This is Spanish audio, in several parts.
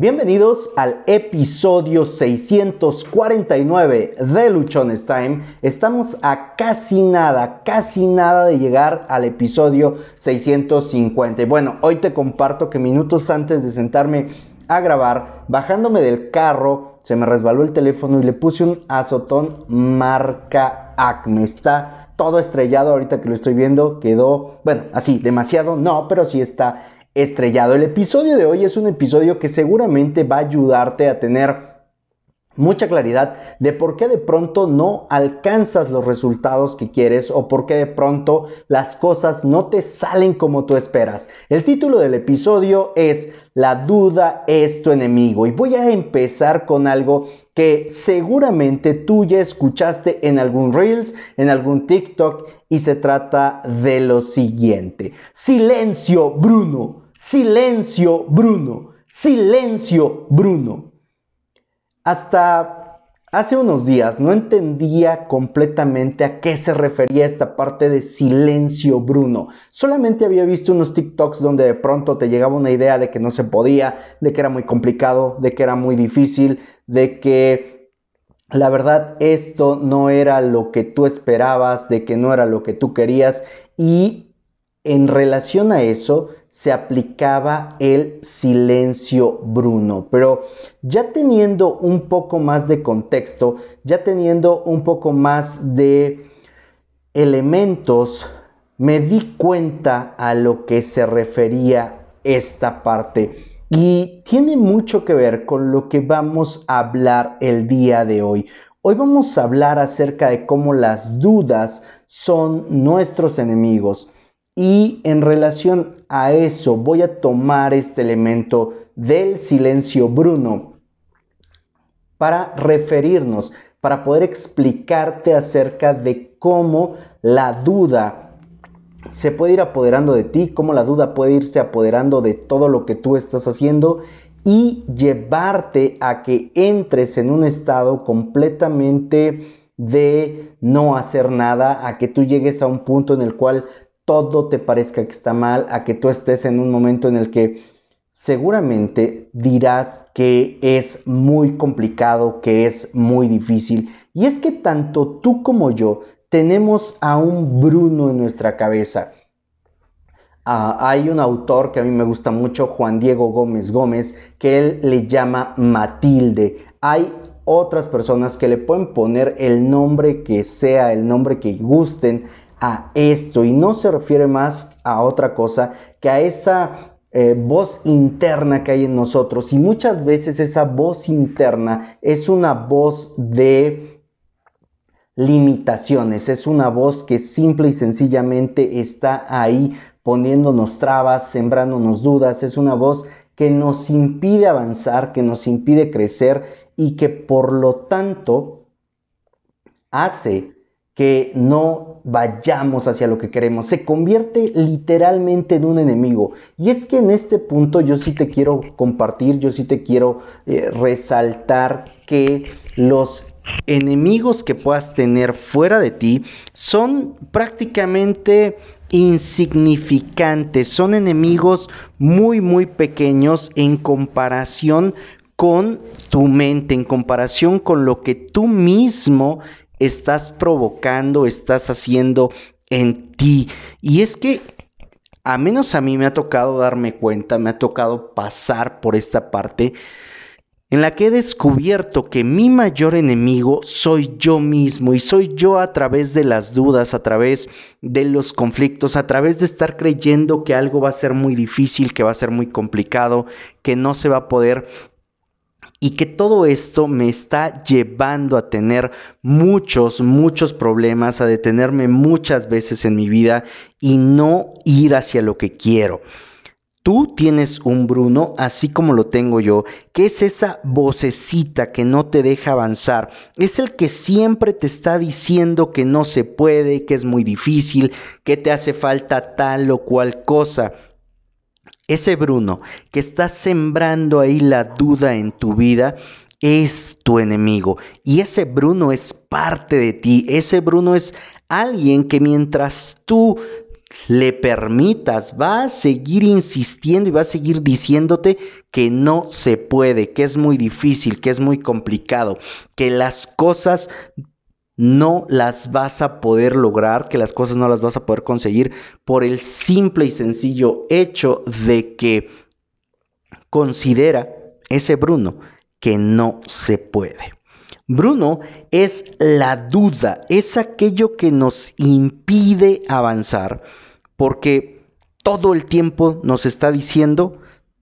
Bienvenidos al episodio 649 de Luchones Time. Estamos a casi nada, casi nada de llegar al episodio 650. bueno, hoy te comparto que minutos antes de sentarme a grabar, bajándome del carro, se me resbaló el teléfono y le puse un azotón marca Acme. Está todo estrellado ahorita que lo estoy viendo. Quedó, bueno, así, demasiado, no, pero sí está estrellado. El episodio de hoy es un episodio que seguramente va a ayudarte a tener mucha claridad de por qué de pronto no alcanzas los resultados que quieres o por qué de pronto las cosas no te salen como tú esperas. El título del episodio es La duda es tu enemigo y voy a empezar con algo que seguramente tú ya escuchaste en algún Reels, en algún TikTok y se trata de lo siguiente. Silencio, Bruno. Silencio, Bruno. Silencio, Bruno. Hasta hace unos días no entendía completamente a qué se refería esta parte de silencio, Bruno. Solamente había visto unos TikToks donde de pronto te llegaba una idea de que no se podía, de que era muy complicado, de que era muy difícil, de que la verdad esto no era lo que tú esperabas, de que no era lo que tú querías y en relación a eso se aplicaba el silencio Bruno. Pero ya teniendo un poco más de contexto, ya teniendo un poco más de elementos, me di cuenta a lo que se refería esta parte. Y tiene mucho que ver con lo que vamos a hablar el día de hoy. Hoy vamos a hablar acerca de cómo las dudas son nuestros enemigos. Y en relación a eso voy a tomar este elemento del silencio Bruno para referirnos, para poder explicarte acerca de cómo la duda se puede ir apoderando de ti, cómo la duda puede irse apoderando de todo lo que tú estás haciendo y llevarte a que entres en un estado completamente de no hacer nada, a que tú llegues a un punto en el cual todo te parezca que está mal, a que tú estés en un momento en el que seguramente dirás que es muy complicado, que es muy difícil. Y es que tanto tú como yo tenemos a un Bruno en nuestra cabeza. Ah, hay un autor que a mí me gusta mucho, Juan Diego Gómez Gómez, que él le llama Matilde. Hay otras personas que le pueden poner el nombre que sea, el nombre que gusten, a esto y no se refiere más a otra cosa que a esa eh, voz interna que hay en nosotros y muchas veces esa voz interna es una voz de limitaciones, es una voz que simple y sencillamente está ahí poniéndonos trabas, sembrándonos dudas, es una voz que nos impide avanzar, que nos impide crecer y que por lo tanto hace que no vayamos hacia lo que queremos. Se convierte literalmente en un enemigo. Y es que en este punto yo sí te quiero compartir, yo sí te quiero eh, resaltar que los enemigos que puedas tener fuera de ti son prácticamente insignificantes, son enemigos muy muy pequeños en comparación con tu mente, en comparación con lo que tú mismo estás provocando, estás haciendo en ti. Y es que a menos a mí me ha tocado darme cuenta, me ha tocado pasar por esta parte en la que he descubierto que mi mayor enemigo soy yo mismo y soy yo a través de las dudas, a través de los conflictos, a través de estar creyendo que algo va a ser muy difícil, que va a ser muy complicado, que no se va a poder y que todo esto me está llevando a tener muchos, muchos problemas, a detenerme muchas veces en mi vida y no ir hacia lo que quiero. Tú tienes un Bruno, así como lo tengo yo, que es esa vocecita que no te deja avanzar. Es el que siempre te está diciendo que no se puede, que es muy difícil, que te hace falta tal o cual cosa. Ese Bruno que está sembrando ahí la duda en tu vida es tu enemigo. Y ese Bruno es parte de ti. Ese Bruno es alguien que mientras tú le permitas, va a seguir insistiendo y va a seguir diciéndote que no se puede, que es muy difícil, que es muy complicado, que las cosas no las vas a poder lograr, que las cosas no las vas a poder conseguir por el simple y sencillo hecho de que considera ese Bruno que no se puede. Bruno es la duda, es aquello que nos impide avanzar, porque todo el tiempo nos está diciendo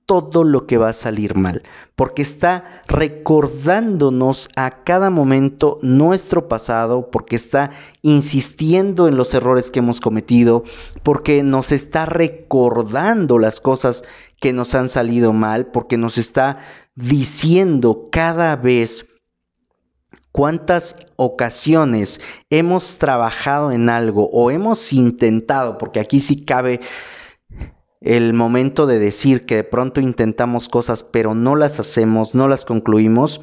todo lo que va a salir mal, porque está recordándonos a cada momento nuestro pasado, porque está insistiendo en los errores que hemos cometido, porque nos está recordando las cosas que nos han salido mal, porque nos está diciendo cada vez cuántas ocasiones hemos trabajado en algo o hemos intentado, porque aquí sí cabe el momento de decir que de pronto intentamos cosas pero no las hacemos, no las concluimos,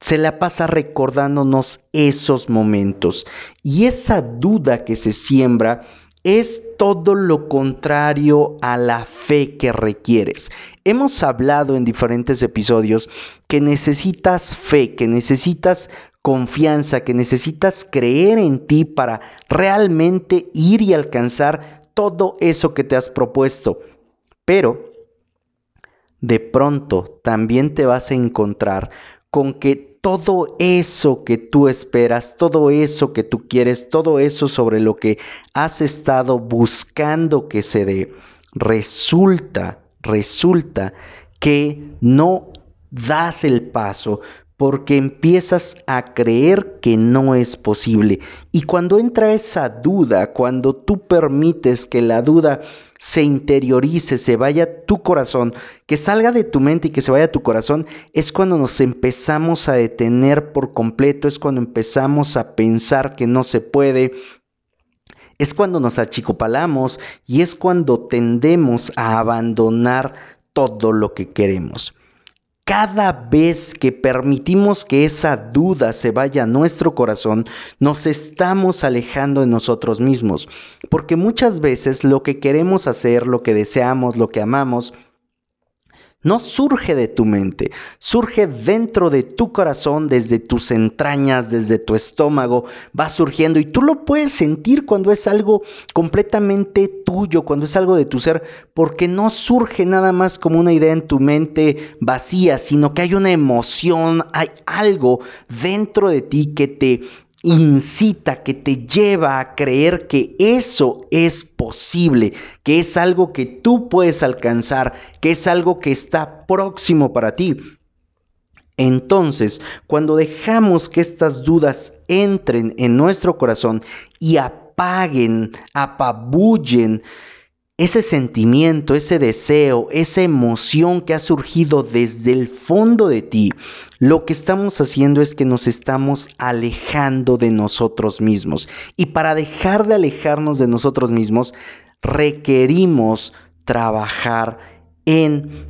se la pasa recordándonos esos momentos. Y esa duda que se siembra es todo lo contrario a la fe que requieres. Hemos hablado en diferentes episodios que necesitas fe, que necesitas confianza, que necesitas creer en ti para realmente ir y alcanzar todo eso que te has propuesto. Pero de pronto también te vas a encontrar con que todo eso que tú esperas, todo eso que tú quieres, todo eso sobre lo que has estado buscando que se dé, resulta, resulta que no das el paso porque empiezas a creer que no es posible. Y cuando entra esa duda, cuando tú permites que la duda se interiorice, se vaya a tu corazón, que salga de tu mente y que se vaya a tu corazón, es cuando nos empezamos a detener por completo, es cuando empezamos a pensar que no se puede, es cuando nos achicopalamos y es cuando tendemos a abandonar todo lo que queremos cada vez que permitimos que esa duda se vaya a nuestro corazón, nos estamos alejando de nosotros mismos. Porque muchas veces lo que queremos hacer, lo que deseamos, lo que amamos, no surge de tu mente, surge dentro de tu corazón, desde tus entrañas, desde tu estómago, va surgiendo y tú lo puedes sentir cuando es algo completamente tuyo, cuando es algo de tu ser, porque no surge nada más como una idea en tu mente vacía, sino que hay una emoción, hay algo dentro de ti que te incita, que te lleva a creer que eso es posible, que es algo que tú puedes alcanzar, que es algo que está próximo para ti. Entonces, cuando dejamos que estas dudas entren en nuestro corazón y apaguen, apabullen ese sentimiento, ese deseo, esa emoción que ha surgido desde el fondo de ti, lo que estamos haciendo es que nos estamos alejando de nosotros mismos. Y para dejar de alejarnos de nosotros mismos, requerimos trabajar en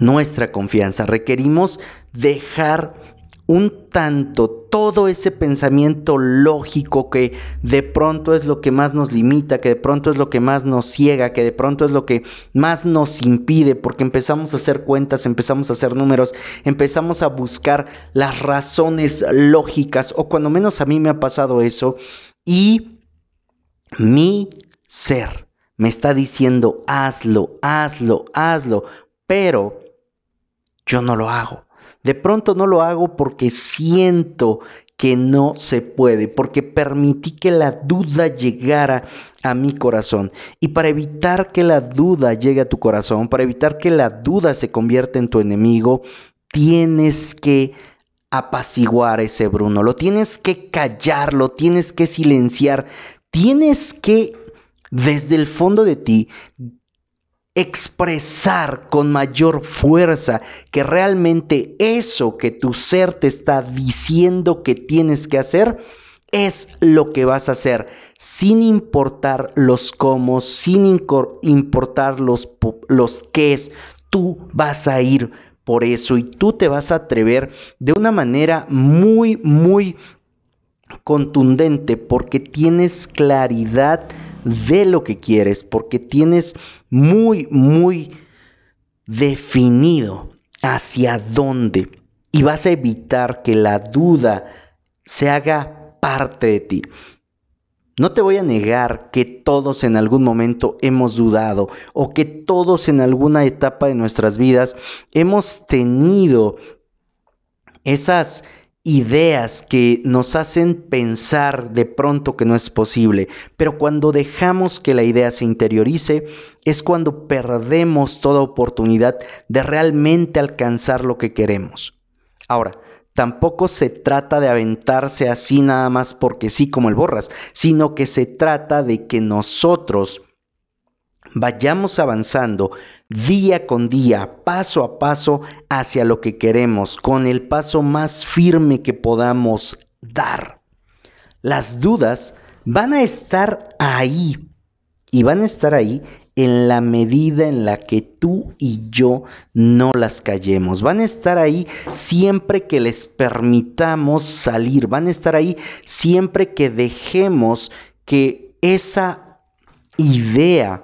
nuestra confianza, requerimos dejar un tanto todo ese pensamiento lógico que de pronto es lo que más nos limita, que de pronto es lo que más nos ciega, que de pronto es lo que más nos impide, porque empezamos a hacer cuentas, empezamos a hacer números, empezamos a buscar las razones lógicas, o cuando menos a mí me ha pasado eso, y mi ser me está diciendo, hazlo, hazlo, hazlo, pero yo no lo hago de pronto no lo hago porque siento que no se puede, porque permití que la duda llegara a mi corazón. Y para evitar que la duda llegue a tu corazón, para evitar que la duda se convierta en tu enemigo, tienes que apaciguar ese Bruno, lo tienes que callar, lo tienes que silenciar, tienes que desde el fondo de ti expresar con mayor fuerza que realmente eso que tu ser te está diciendo que tienes que hacer es lo que vas a hacer, sin importar los cómo, sin importar los, los qué tú vas a ir por eso y tú te vas a atrever de una manera muy, muy contundente porque tienes claridad de lo que quieres, porque tienes muy, muy definido hacia dónde y vas a evitar que la duda se haga parte de ti. No te voy a negar que todos en algún momento hemos dudado o que todos en alguna etapa de nuestras vidas hemos tenido esas ideas que nos hacen pensar de pronto que no es posible, pero cuando dejamos que la idea se interiorice es cuando perdemos toda oportunidad de realmente alcanzar lo que queremos. Ahora, tampoco se trata de aventarse así nada más porque sí como el borras, sino que se trata de que nosotros vayamos avanzando día con día, paso a paso, hacia lo que queremos, con el paso más firme que podamos dar. Las dudas van a estar ahí y van a estar ahí en la medida en la que tú y yo no las callemos. Van a estar ahí siempre que les permitamos salir. Van a estar ahí siempre que dejemos que esa idea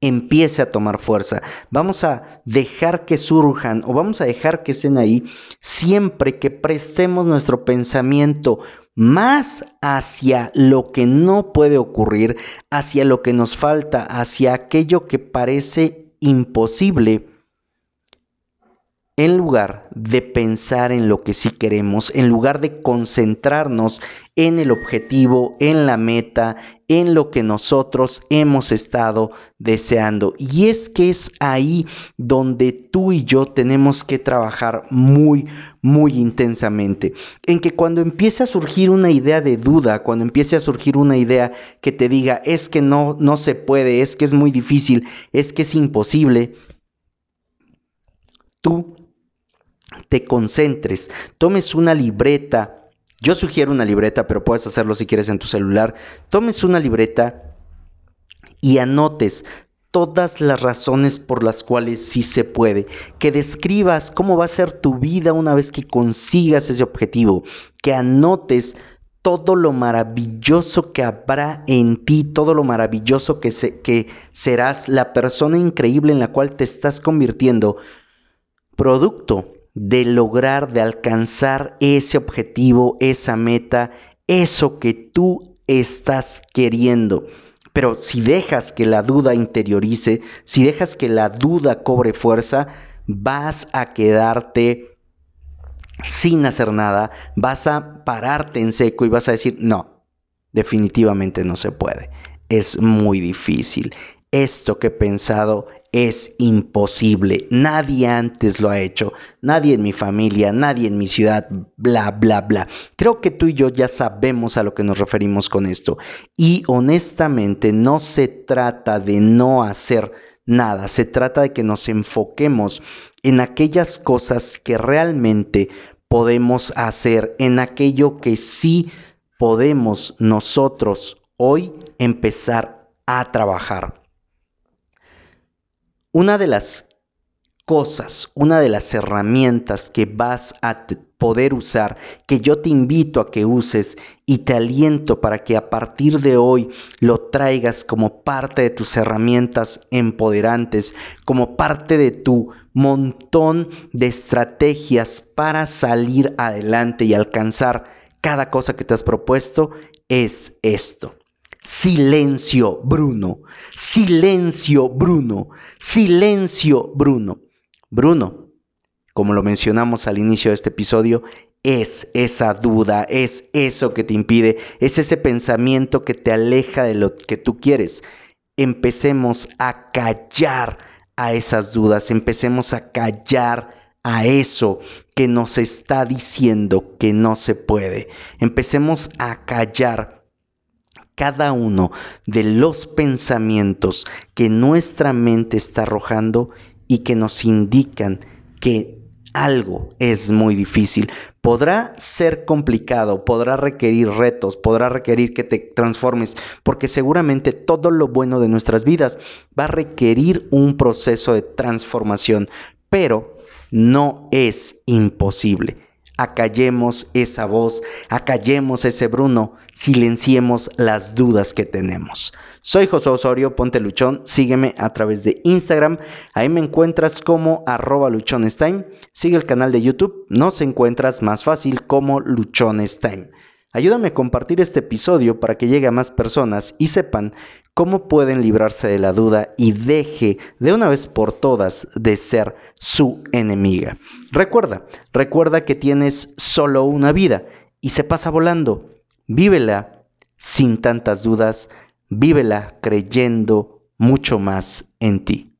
empiece a tomar fuerza. Vamos a dejar que surjan o vamos a dejar que estén ahí siempre que prestemos nuestro pensamiento más hacia lo que no puede ocurrir, hacia lo que nos falta, hacia aquello que parece imposible en lugar de pensar en lo que sí queremos, en lugar de concentrarnos en el objetivo, en la meta, en lo que nosotros hemos estado deseando. Y es que es ahí donde tú y yo tenemos que trabajar muy, muy intensamente. En que cuando empiece a surgir una idea de duda, cuando empiece a surgir una idea que te diga, es que no, no se puede, es que es muy difícil, es que es imposible, tú te concentres, tomes una libreta. Yo sugiero una libreta, pero puedes hacerlo si quieres en tu celular. Tomes una libreta y anotes todas las razones por las cuales sí se puede, que describas cómo va a ser tu vida una vez que consigas ese objetivo, que anotes todo lo maravilloso que habrá en ti, todo lo maravilloso que, que serás, la persona increíble en la cual te estás convirtiendo, producto de lograr, de alcanzar ese objetivo, esa meta, eso que tú estás queriendo. Pero si dejas que la duda interiorice, si dejas que la duda cobre fuerza, vas a quedarte sin hacer nada, vas a pararte en seco y vas a decir, no, definitivamente no se puede, es muy difícil, esto que he pensado es imposible. Nadie antes lo ha hecho. Nadie en mi familia, nadie en mi ciudad, bla, bla, bla. Creo que tú y yo ya sabemos a lo que nos referimos con esto. Y honestamente no se trata de no hacer nada. Se trata de que nos enfoquemos en aquellas cosas que realmente podemos hacer, en aquello que sí podemos nosotros hoy empezar a trabajar. Una de las cosas, una de las herramientas que vas a poder usar, que yo te invito a que uses y te aliento para que a partir de hoy lo traigas como parte de tus herramientas empoderantes, como parte de tu montón de estrategias para salir adelante y alcanzar cada cosa que te has propuesto, es esto. Silencio, Bruno. Silencio, Bruno. Silencio, Bruno. Bruno, como lo mencionamos al inicio de este episodio, es esa duda, es eso que te impide, es ese pensamiento que te aleja de lo que tú quieres. Empecemos a callar a esas dudas, empecemos a callar a eso que nos está diciendo que no se puede. Empecemos a callar cada uno de los pensamientos que nuestra mente está arrojando y que nos indican que algo es muy difícil. Podrá ser complicado, podrá requerir retos, podrá requerir que te transformes, porque seguramente todo lo bueno de nuestras vidas va a requerir un proceso de transformación, pero no es imposible. Acallemos esa voz, acallemos ese Bruno, silenciemos las dudas que tenemos. Soy José Osorio, ponte luchón, sígueme a través de Instagram, ahí me encuentras como arroba luchonestime, sigue el canal de YouTube, nos encuentras más fácil como luchonestime. Ayúdame a compartir este episodio para que llegue a más personas y sepan cómo pueden librarse de la duda y deje de una vez por todas de ser su enemiga. Recuerda, recuerda que tienes solo una vida y se pasa volando. Vívela sin tantas dudas, vívela creyendo mucho más en ti.